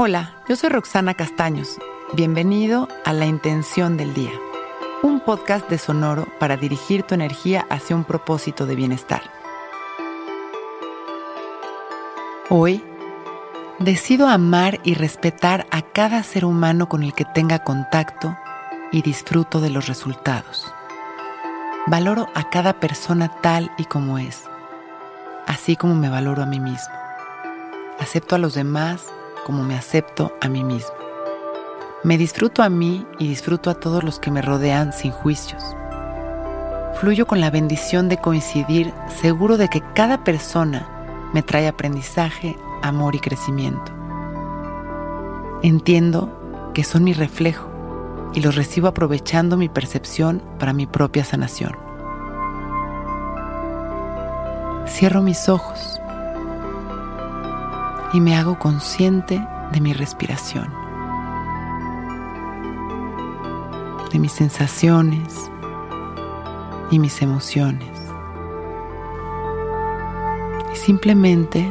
Hola, yo soy Roxana Castaños. Bienvenido a La Intención del Día, un podcast de Sonoro para dirigir tu energía hacia un propósito de bienestar. Hoy, decido amar y respetar a cada ser humano con el que tenga contacto y disfruto de los resultados. Valoro a cada persona tal y como es, así como me valoro a mí mismo. Acepto a los demás como me acepto a mí mismo. Me disfruto a mí y disfruto a todos los que me rodean sin juicios. Fluyo con la bendición de coincidir seguro de que cada persona me trae aprendizaje, amor y crecimiento. Entiendo que son mi reflejo y los recibo aprovechando mi percepción para mi propia sanación. Cierro mis ojos y me hago consciente de mi respiración, de mis sensaciones y mis emociones. Y simplemente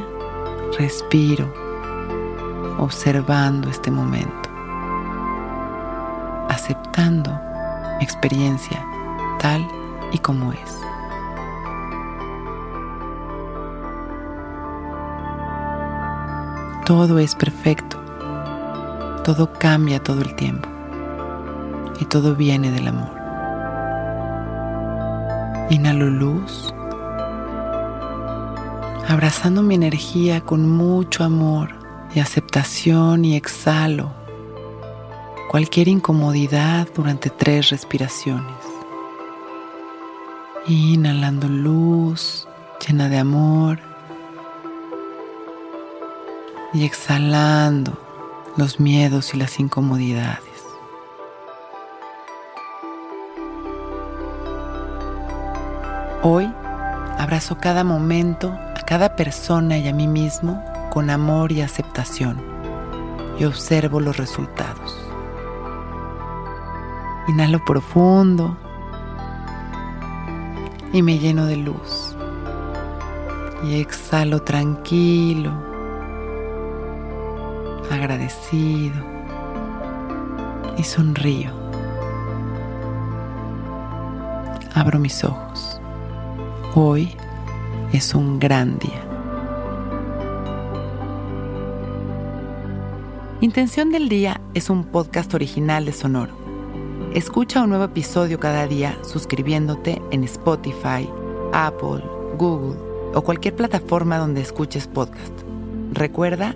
respiro observando este momento, aceptando mi experiencia tal y como es. Todo es perfecto. Todo cambia todo el tiempo. Y todo viene del amor. Inhalo luz, abrazando mi energía con mucho amor y aceptación y exhalo cualquier incomodidad durante tres respiraciones. Inhalando luz llena de amor y exhalando los miedos y las incomodidades. Hoy abrazo cada momento, a cada persona y a mí mismo con amor y aceptación y observo los resultados. Inhalo profundo y me lleno de luz. Y exhalo tranquilo agradecido y sonrío. Abro mis ojos. Hoy es un gran día. Intención del Día es un podcast original de Sonoro. Escucha un nuevo episodio cada día suscribiéndote en Spotify, Apple, Google o cualquier plataforma donde escuches podcast. Recuerda